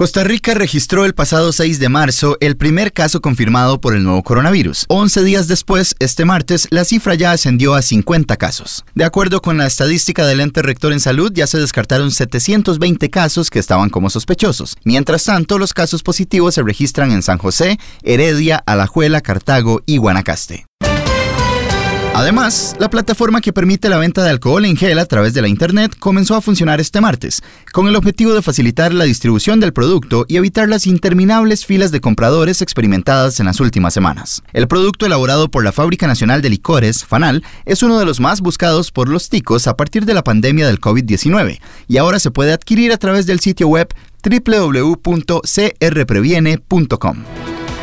Costa Rica registró el pasado 6 de marzo el primer caso confirmado por el nuevo coronavirus. 11 días después, este martes, la cifra ya ascendió a 50 casos. De acuerdo con la estadística del ente rector en salud, ya se descartaron 720 casos que estaban como sospechosos. Mientras tanto, los casos positivos se registran en San José, Heredia, Alajuela, Cartago y Guanacaste. Además, la plataforma que permite la venta de alcohol en gel a través de la Internet comenzó a funcionar este martes, con el objetivo de facilitar la distribución del producto y evitar las interminables filas de compradores experimentadas en las últimas semanas. El producto elaborado por la Fábrica Nacional de Licores, FANAL, es uno de los más buscados por los ticos a partir de la pandemia del COVID-19 y ahora se puede adquirir a través del sitio web www.crpreviene.com.